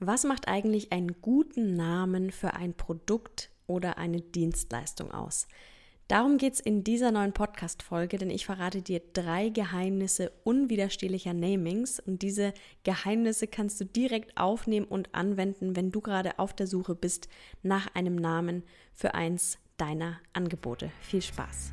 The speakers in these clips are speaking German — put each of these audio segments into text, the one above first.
Was macht eigentlich einen guten Namen für ein Produkt oder eine Dienstleistung aus? Darum geht es in dieser neuen Podcast-Folge, denn ich verrate dir drei Geheimnisse unwiderstehlicher Namings und diese Geheimnisse kannst du direkt aufnehmen und anwenden, wenn du gerade auf der Suche bist nach einem Namen für eins deiner Angebote. Viel Spaß!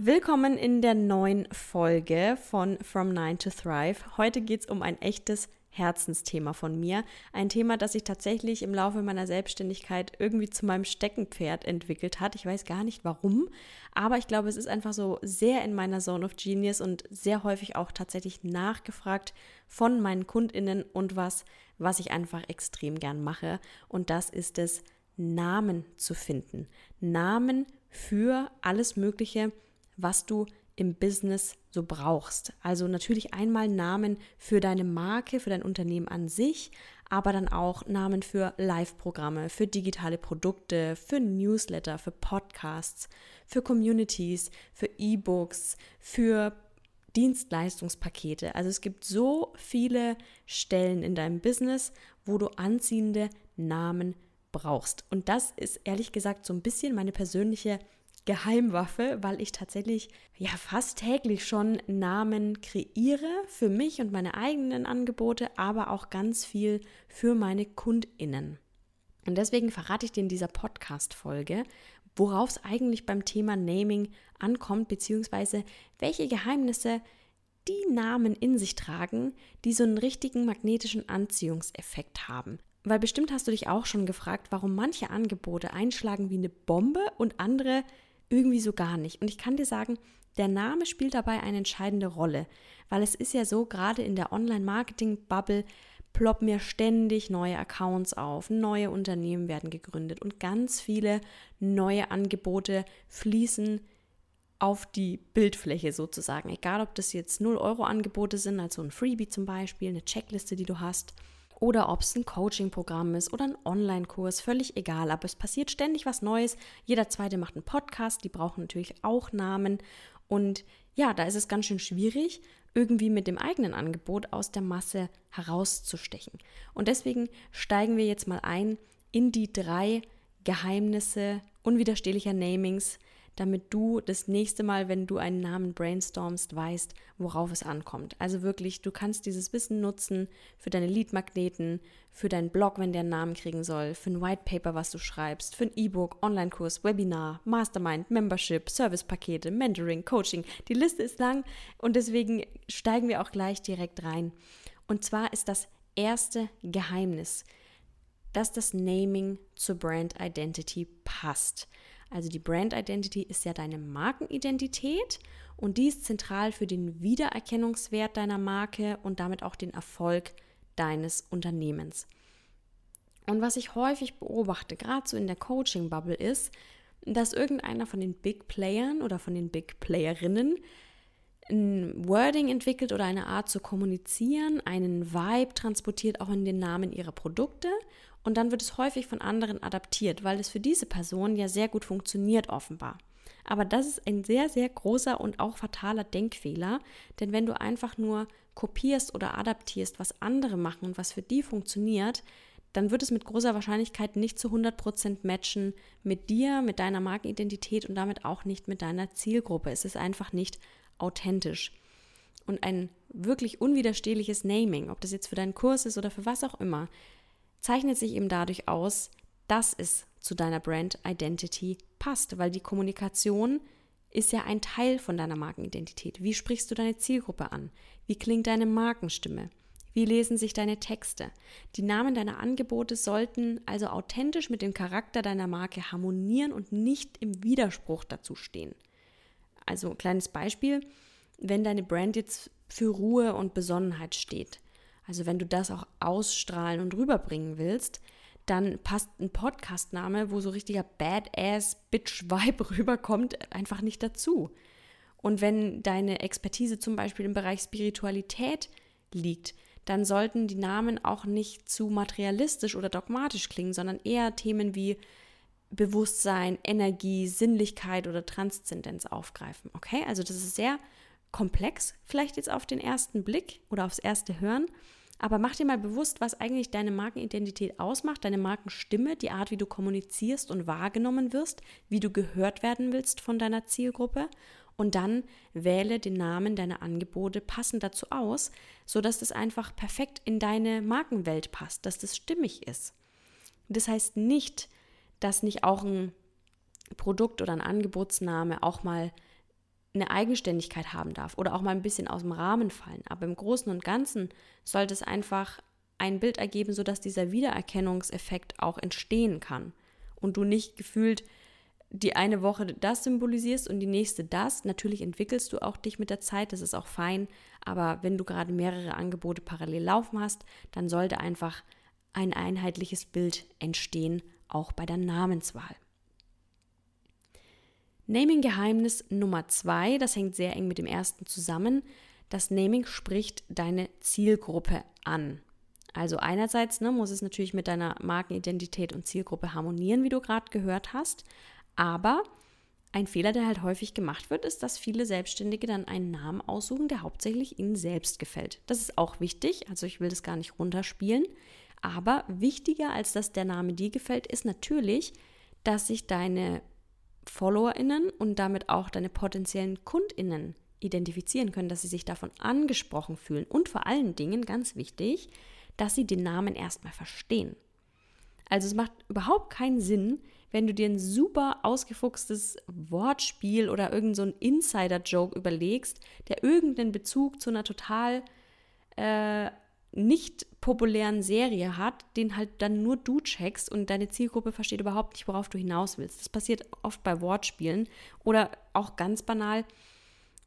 Willkommen in der neuen Folge von From Nine to Thrive. Heute geht es um ein echtes Herzensthema von mir. Ein Thema, das sich tatsächlich im Laufe meiner Selbstständigkeit irgendwie zu meinem Steckenpferd entwickelt hat. Ich weiß gar nicht warum, aber ich glaube, es ist einfach so sehr in meiner Zone of Genius und sehr häufig auch tatsächlich nachgefragt von meinen KundInnen und was, was ich einfach extrem gern mache. Und das ist es, Namen zu finden. Namen für alles Mögliche, was du im Business so brauchst. Also natürlich einmal Namen für deine Marke, für dein Unternehmen an sich, aber dann auch Namen für Live-Programme, für digitale Produkte, für Newsletter, für Podcasts, für Communities, für E-Books, für Dienstleistungspakete. Also es gibt so viele Stellen in deinem Business, wo du anziehende Namen brauchst. Und das ist ehrlich gesagt so ein bisschen meine persönliche Geheimwaffe, weil ich tatsächlich ja fast täglich schon Namen kreiere für mich und meine eigenen Angebote, aber auch ganz viel für meine KundInnen. Und deswegen verrate ich dir in dieser Podcast-Folge, worauf es eigentlich beim Thema Naming ankommt, beziehungsweise welche Geheimnisse die Namen in sich tragen, die so einen richtigen magnetischen Anziehungseffekt haben. Weil bestimmt hast du dich auch schon gefragt, warum manche Angebote einschlagen wie eine Bombe und andere irgendwie so gar nicht. Und ich kann dir sagen, der Name spielt dabei eine entscheidende Rolle, weil es ist ja so, gerade in der Online-Marketing-Bubble ploppen mir ständig neue Accounts auf, neue Unternehmen werden gegründet und ganz viele neue Angebote fließen auf die Bildfläche sozusagen. Egal, ob das jetzt 0-Euro-Angebote sind, also ein Freebie zum Beispiel, eine Checkliste, die du hast oder ob es ein Coaching-Programm ist oder ein Online-Kurs, völlig egal. Aber es passiert ständig was Neues. Jeder zweite macht einen Podcast, die brauchen natürlich auch Namen. Und ja, da ist es ganz schön schwierig, irgendwie mit dem eigenen Angebot aus der Masse herauszustechen. Und deswegen steigen wir jetzt mal ein in die drei Geheimnisse unwiderstehlicher Namings, damit du das nächste Mal, wenn du einen Namen brainstormst, weißt, worauf es ankommt. Also wirklich, du kannst dieses Wissen nutzen für deine Leadmagneten, für deinen Blog, wenn der einen Namen kriegen soll, für ein White Paper, was du schreibst, für ein E-Book, Online-Kurs, Webinar, Mastermind, Membership, Servicepakete, Mentoring, Coaching. Die Liste ist lang und deswegen steigen wir auch gleich direkt rein. Und zwar ist das erste Geheimnis, dass das Naming zur Brand Identity passt. Also die Brand Identity ist ja deine Markenidentität und die ist zentral für den Wiedererkennungswert deiner Marke und damit auch den Erfolg deines Unternehmens. Und was ich häufig beobachte, gerade so in der Coaching-Bubble, ist, dass irgendeiner von den Big Playern oder von den Big Playerinnen ein Wording entwickelt oder eine Art zu kommunizieren, einen Vibe transportiert auch in den Namen ihrer Produkte und dann wird es häufig von anderen adaptiert, weil es für diese Person ja sehr gut funktioniert offenbar. Aber das ist ein sehr, sehr großer und auch fataler Denkfehler, denn wenn du einfach nur kopierst oder adaptierst, was andere machen und was für die funktioniert, dann wird es mit großer Wahrscheinlichkeit nicht zu 100% matchen mit dir, mit deiner Markenidentität und damit auch nicht mit deiner Zielgruppe. Es ist einfach nicht authentisch. Und ein wirklich unwiderstehliches Naming, ob das jetzt für deinen Kurs ist oder für was auch immer, zeichnet sich eben dadurch aus, dass es zu deiner Brand Identity passt, weil die Kommunikation ist ja ein Teil von deiner Markenidentität. Wie sprichst du deine Zielgruppe an? Wie klingt deine Markenstimme? Wie lesen sich deine Texte? Die Namen deiner Angebote sollten also authentisch mit dem Charakter deiner Marke harmonieren und nicht im Widerspruch dazu stehen. Also kleines Beispiel, wenn deine Brand jetzt für Ruhe und Besonnenheit steht, also wenn du das auch ausstrahlen und rüberbringen willst, dann passt ein Podcastname, wo so richtiger Badass-Bitch-Vibe rüberkommt, einfach nicht dazu. Und wenn deine Expertise zum Beispiel im Bereich Spiritualität liegt, dann sollten die Namen auch nicht zu materialistisch oder dogmatisch klingen, sondern eher Themen wie Bewusstsein, Energie, Sinnlichkeit oder Transzendenz aufgreifen. Okay, also das ist sehr komplex, vielleicht jetzt auf den ersten Blick oder aufs erste Hören, aber mach dir mal bewusst, was eigentlich deine Markenidentität ausmacht, deine Markenstimme, die Art, wie du kommunizierst und wahrgenommen wirst, wie du gehört werden willst von deiner Zielgruppe. Und dann wähle den Namen deiner Angebote passend dazu aus, sodass das einfach perfekt in deine Markenwelt passt, dass das stimmig ist. Das heißt nicht, dass nicht auch ein Produkt oder ein Angebotsname auch mal eine Eigenständigkeit haben darf oder auch mal ein bisschen aus dem Rahmen fallen. Aber im Großen und Ganzen sollte es einfach ein Bild ergeben, sodass dieser Wiedererkennungseffekt auch entstehen kann und du nicht gefühlt die eine Woche das symbolisierst und die nächste das. Natürlich entwickelst du auch dich mit der Zeit, das ist auch fein, aber wenn du gerade mehrere Angebote parallel laufen hast, dann sollte einfach ein einheitliches Bild entstehen, auch bei der Namenswahl. Naming-Geheimnis Nummer zwei, das hängt sehr eng mit dem ersten zusammen. Das Naming spricht deine Zielgruppe an. Also einerseits ne, muss es natürlich mit deiner Markenidentität und Zielgruppe harmonieren, wie du gerade gehört hast. Aber ein Fehler, der halt häufig gemacht wird, ist, dass viele Selbstständige dann einen Namen aussuchen, der hauptsächlich ihnen selbst gefällt. Das ist auch wichtig, also ich will das gar nicht runterspielen. Aber wichtiger als dass der Name dir gefällt, ist natürlich, dass sich deine FollowerInnen und damit auch deine potenziellen KundInnen identifizieren können, dass sie sich davon angesprochen fühlen und vor allen Dingen, ganz wichtig, dass sie den Namen erstmal verstehen. Also es macht überhaupt keinen Sinn, wenn du dir ein super ausgefuchstes Wortspiel oder irgendein so Insider-Joke überlegst, der irgendeinen Bezug zu einer total äh, nicht populären Serie hat, den halt dann nur du checkst und deine Zielgruppe versteht überhaupt nicht, worauf du hinaus willst. Das passiert oft bei Wortspielen oder auch ganz banal,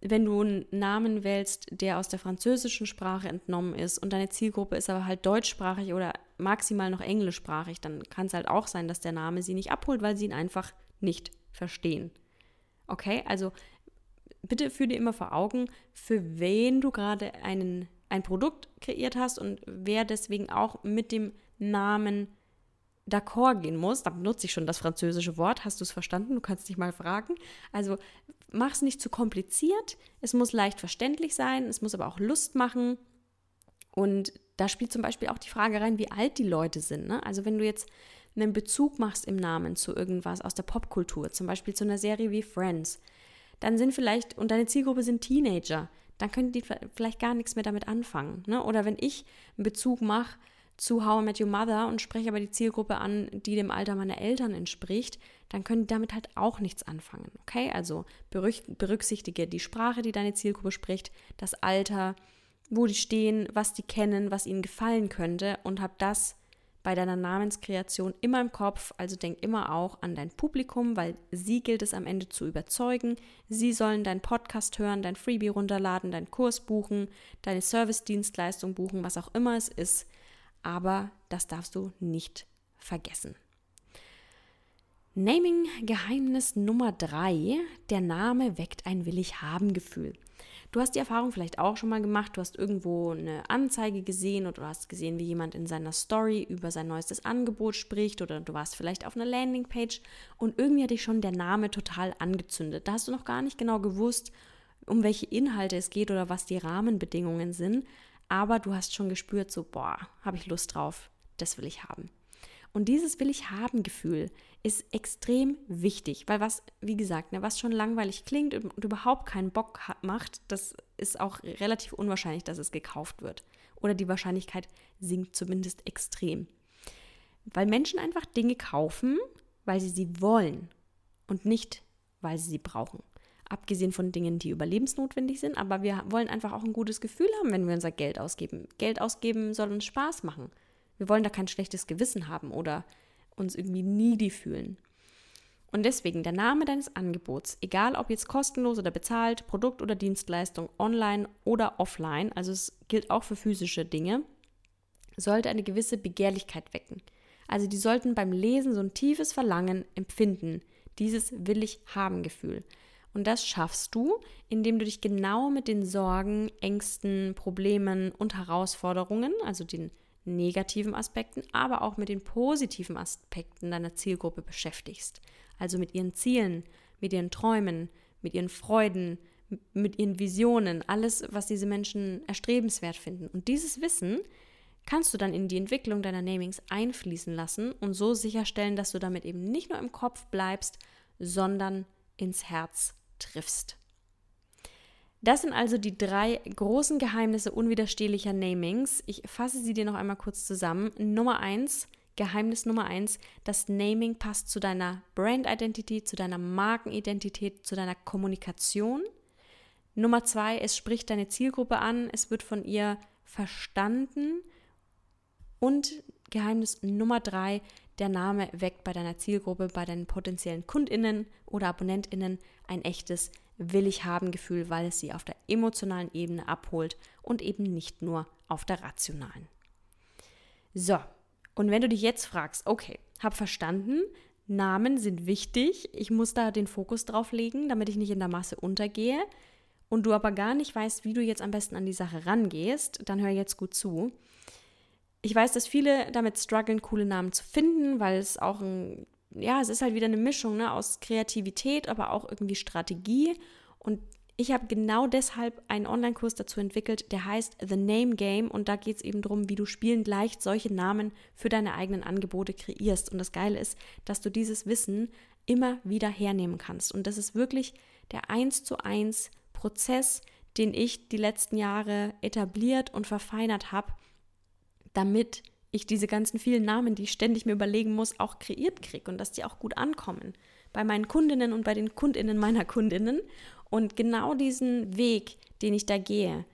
wenn du einen Namen wählst, der aus der französischen Sprache entnommen ist und deine Zielgruppe ist aber halt deutschsprachig oder maximal noch englischsprachig, dann kann es halt auch sein, dass der Name sie nicht abholt, weil sie ihn einfach nicht verstehen. Okay, also bitte führe dir immer vor Augen, für wen du gerade einen ein Produkt kreiert hast und wer deswegen auch mit dem Namen d'accord gehen muss, da benutze ich schon das französische Wort, hast du es verstanden? Du kannst dich mal fragen. Also mach es nicht zu kompliziert, es muss leicht verständlich sein, es muss aber auch Lust machen. Und da spielt zum Beispiel auch die Frage rein, wie alt die Leute sind. Ne? Also wenn du jetzt einen Bezug machst im Namen zu irgendwas aus der Popkultur, zum Beispiel zu einer Serie wie Friends, dann sind vielleicht, und deine Zielgruppe sind Teenager, dann können die vielleicht gar nichts mehr damit anfangen. Ne? Oder wenn ich einen Bezug mache zu How I Met Your Mother und spreche aber die Zielgruppe an, die dem Alter meiner Eltern entspricht, dann können die damit halt auch nichts anfangen. Okay, also berücksichtige die Sprache, die deine Zielgruppe spricht, das Alter, wo die stehen, was die kennen, was ihnen gefallen könnte und hab das bei deiner Namenskreation immer im Kopf, also denk immer auch an dein Publikum, weil sie gilt es am Ende zu überzeugen. Sie sollen deinen Podcast hören, dein Freebie runterladen, deinen Kurs buchen, deine Service-Dienstleistung buchen, was auch immer es ist. Aber das darfst du nicht vergessen. Naming-Geheimnis Nummer drei: Der Name weckt ein Will-ich-haben-Gefühl. Du hast die Erfahrung vielleicht auch schon mal gemacht, du hast irgendwo eine Anzeige gesehen oder du hast gesehen, wie jemand in seiner Story über sein neuestes Angebot spricht oder du warst vielleicht auf einer Landingpage und irgendwie hat dich schon der Name total angezündet. Da hast du noch gar nicht genau gewusst, um welche Inhalte es geht oder was die Rahmenbedingungen sind, aber du hast schon gespürt, so, boah, habe ich Lust drauf, das will ich haben. Und dieses will ich haben Gefühl ist extrem wichtig, weil was, wie gesagt, ne, was schon langweilig klingt und überhaupt keinen Bock macht, das ist auch relativ unwahrscheinlich, dass es gekauft wird. Oder die Wahrscheinlichkeit sinkt zumindest extrem. Weil Menschen einfach Dinge kaufen, weil sie sie wollen und nicht, weil sie sie brauchen. Abgesehen von Dingen, die überlebensnotwendig sind, aber wir wollen einfach auch ein gutes Gefühl haben, wenn wir unser Geld ausgeben. Geld ausgeben soll uns Spaß machen. Wir wollen da kein schlechtes Gewissen haben oder uns irgendwie needy fühlen. Und deswegen der Name deines Angebots, egal ob jetzt kostenlos oder bezahlt, Produkt oder Dienstleistung, online oder offline, also es gilt auch für physische Dinge, sollte eine gewisse Begehrlichkeit wecken. Also die sollten beim Lesen so ein tiefes Verlangen empfinden, dieses will ich haben Gefühl. Und das schaffst du, indem du dich genau mit den Sorgen, Ängsten, Problemen und Herausforderungen, also den negativen Aspekten, aber auch mit den positiven Aspekten deiner Zielgruppe beschäftigst. Also mit ihren Zielen, mit ihren Träumen, mit ihren Freuden, mit ihren Visionen, alles, was diese Menschen erstrebenswert finden. Und dieses Wissen kannst du dann in die Entwicklung deiner Namings einfließen lassen und so sicherstellen, dass du damit eben nicht nur im Kopf bleibst, sondern ins Herz triffst. Das sind also die drei großen Geheimnisse unwiderstehlicher Namings. Ich fasse sie dir noch einmal kurz zusammen. Nummer eins, Geheimnis Nummer eins, das Naming passt zu deiner Brand-Identität, zu deiner Markenidentität, zu deiner Kommunikation. Nummer zwei, es spricht deine Zielgruppe an, es wird von ihr verstanden. Und Geheimnis Nummer drei, der Name weckt bei deiner Zielgruppe, bei deinen potenziellen KundInnen oder AbonnentInnen ein echtes Will ich haben Gefühl, weil es sie auf der emotionalen Ebene abholt und eben nicht nur auf der rationalen. So, und wenn du dich jetzt fragst, okay, hab verstanden, Namen sind wichtig, ich muss da den Fokus drauf legen, damit ich nicht in der Masse untergehe, und du aber gar nicht weißt, wie du jetzt am besten an die Sache rangehst, dann hör jetzt gut zu. Ich weiß, dass viele damit strugglen, coole Namen zu finden, weil es auch ein, ja, es ist halt wieder eine Mischung ne, aus Kreativität, aber auch irgendwie Strategie. Und ich habe genau deshalb einen Online-Kurs dazu entwickelt, der heißt The Name Game und da geht es eben darum, wie du spielend leicht solche Namen für deine eigenen Angebote kreierst. Und das Geile ist, dass du dieses Wissen immer wieder hernehmen kannst. Und das ist wirklich der eins zu eins Prozess, den ich die letzten Jahre etabliert und verfeinert habe, damit ich diese ganzen vielen Namen, die ich ständig mir überlegen muss, auch kreiert kriege und dass die auch gut ankommen bei meinen Kundinnen und bei den Kundinnen meiner Kundinnen. Und genau diesen Weg, den ich da gehe,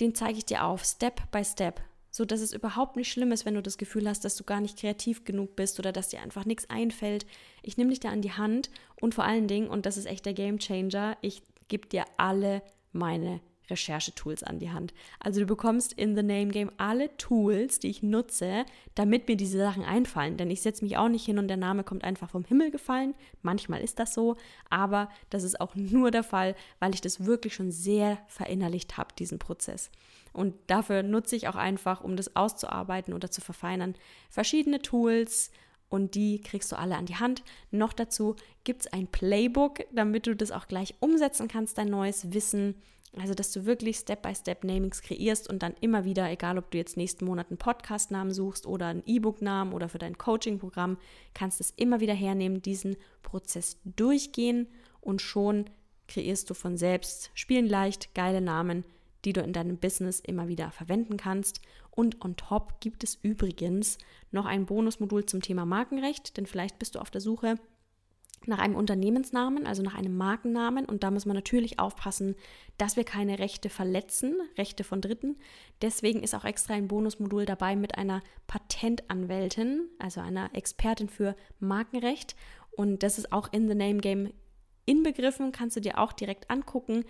den zeige ich dir auf, Step by Step, so dass es überhaupt nicht schlimm ist, wenn du das Gefühl hast, dass du gar nicht kreativ genug bist oder dass dir einfach nichts einfällt. Ich nehme dich da an die Hand und vor allen Dingen, und das ist echt der Game Changer, ich gebe dir alle meine Recherchetools an die Hand. Also du bekommst in The Name Game alle Tools, die ich nutze, damit mir diese Sachen einfallen. Denn ich setze mich auch nicht hin und der Name kommt einfach vom Himmel gefallen. Manchmal ist das so, aber das ist auch nur der Fall, weil ich das wirklich schon sehr verinnerlicht habe, diesen Prozess. Und dafür nutze ich auch einfach, um das auszuarbeiten oder zu verfeinern, verschiedene Tools und die kriegst du alle an die Hand. Noch dazu gibt es ein Playbook, damit du das auch gleich umsetzen kannst, dein neues Wissen also, dass du wirklich Step-by-Step Namings kreierst und dann immer wieder, egal ob du jetzt nächsten Monat einen Podcast-Namen suchst oder einen E-Book-Namen oder für dein Coaching-Programm, kannst es immer wieder hernehmen, diesen Prozess durchgehen und schon kreierst du von selbst spielen leicht geile Namen, die du in deinem Business immer wieder verwenden kannst. Und on top gibt es übrigens noch ein Bonusmodul zum Thema Markenrecht, denn vielleicht bist du auf der Suche nach einem Unternehmensnamen, also nach einem Markennamen. Und da muss man natürlich aufpassen, dass wir keine Rechte verletzen, Rechte von Dritten. Deswegen ist auch extra ein Bonusmodul dabei mit einer Patentanwältin, also einer Expertin für Markenrecht. Und das ist auch in The Name Game inbegriffen, kannst du dir auch direkt angucken.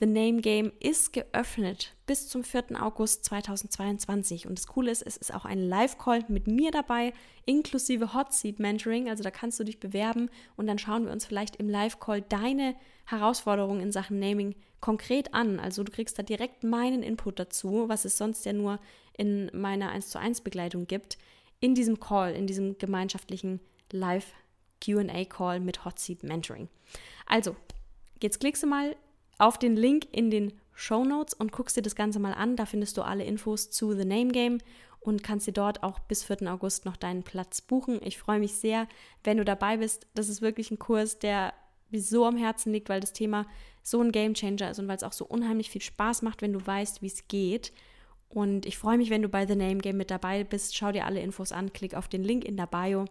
The Name Game ist geöffnet bis zum 4. August 2022. Und das Coole ist, es ist auch ein Live-Call mit mir dabei, inklusive Hot Seat Mentoring. Also da kannst du dich bewerben und dann schauen wir uns vielleicht im Live-Call deine Herausforderungen in Sachen Naming konkret an. Also du kriegst da direkt meinen Input dazu, was es sonst ja nur in meiner 1 zu 1 Begleitung gibt, in diesem Call, in diesem gemeinschaftlichen Live QA-Call mit Hot Seat Mentoring. Also, jetzt klickst du mal auf den Link in den Show Notes und guckst dir das Ganze mal an. Da findest du alle Infos zu The Name Game und kannst dir dort auch bis 4. August noch deinen Platz buchen. Ich freue mich sehr, wenn du dabei bist. Das ist wirklich ein Kurs, der mir so am Herzen liegt, weil das Thema so ein Game Changer ist und weil es auch so unheimlich viel Spaß macht, wenn du weißt, wie es geht. Und ich freue mich, wenn du bei The Name Game mit dabei bist. Schau dir alle Infos an, klick auf den Link in der Bio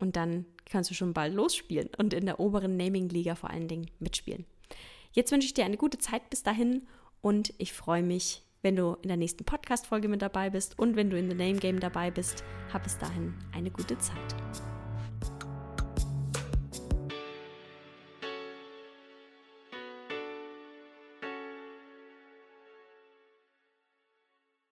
und dann kannst du schon bald losspielen und in der oberen Naming-Liga vor allen Dingen mitspielen. Jetzt wünsche ich dir eine gute Zeit bis dahin und ich freue mich, wenn du in der nächsten Podcast-Folge mit dabei bist und wenn du in The Name Game dabei bist. Hab bis dahin eine gute Zeit.